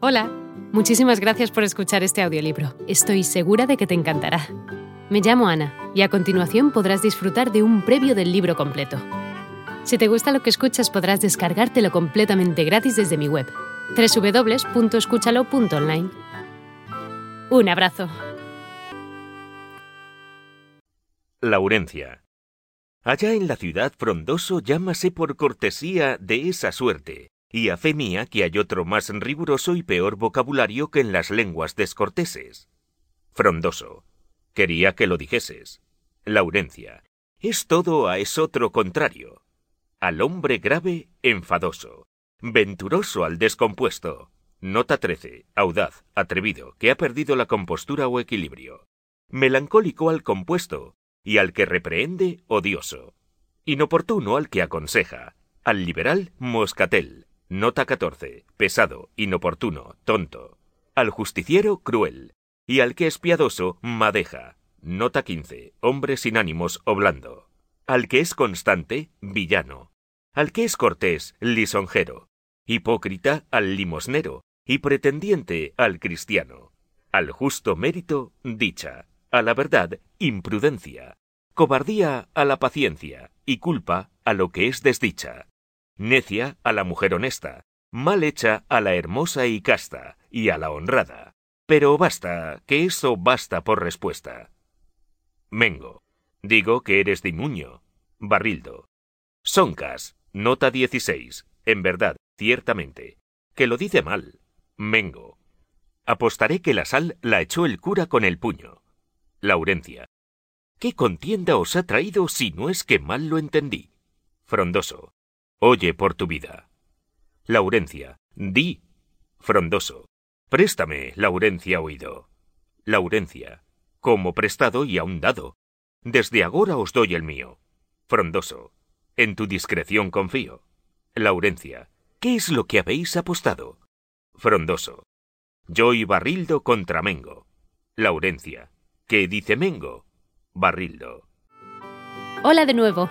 Hola, muchísimas gracias por escuchar este audiolibro. Estoy segura de que te encantará. Me llamo Ana y a continuación podrás disfrutar de un previo del libro completo. Si te gusta lo que escuchas podrás descargártelo completamente gratis desde mi web, www.escúchalo.online. Un abrazo. Laurencia. Allá en la ciudad frondoso llámase por cortesía de esa suerte, y a fe mía que hay otro más riguroso y peor vocabulario que en las lenguas descorteses. Frondoso. Quería que lo dijeses. Laurencia. Es todo a es otro contrario. Al hombre grave, enfadoso. Venturoso al descompuesto. Nota 13. Audaz, atrevido, que ha perdido la compostura o equilibrio. Melancólico al compuesto, y al que reprehende, odioso. Inoportuno al que aconseja. Al liberal, moscatel. Nota 14. Pesado, inoportuno, tonto. Al justiciero, cruel. Y al que es piadoso, madeja. Nota 15. Hombre sin ánimos. Al que es constante, villano. Al que es cortés, lisonjero. Hipócrita, al limosnero. Y pretendiente, al cristiano. Al justo mérito, dicha. A la verdad, imprudencia. Cobardía, a la paciencia. Y culpa, a lo que es desdicha necia a la mujer honesta, mal hecha a la hermosa y casta, y a la honrada. Pero basta, que eso basta por respuesta. Mengo. Digo que eres dimuño. Barrildo. Soncas. Nota 16. En verdad, ciertamente. Que lo dice mal. Mengo. Apostaré que la sal la echó el cura con el puño. Laurencia. ¿Qué contienda os ha traído si no es que mal lo entendí? Frondoso. Oye por tu vida. Laurencia, di. Frondoso. Préstame, Laurencia oído. Laurencia, como prestado y aun dado. Desde agora os doy el mío. Frondoso. En tu discreción confío. Laurencia, ¿qué es lo que habéis apostado? Frondoso. Yo y Barrildo contra Mengo. Laurencia. ¿Qué dice Mengo? Barrildo. Hola de nuevo.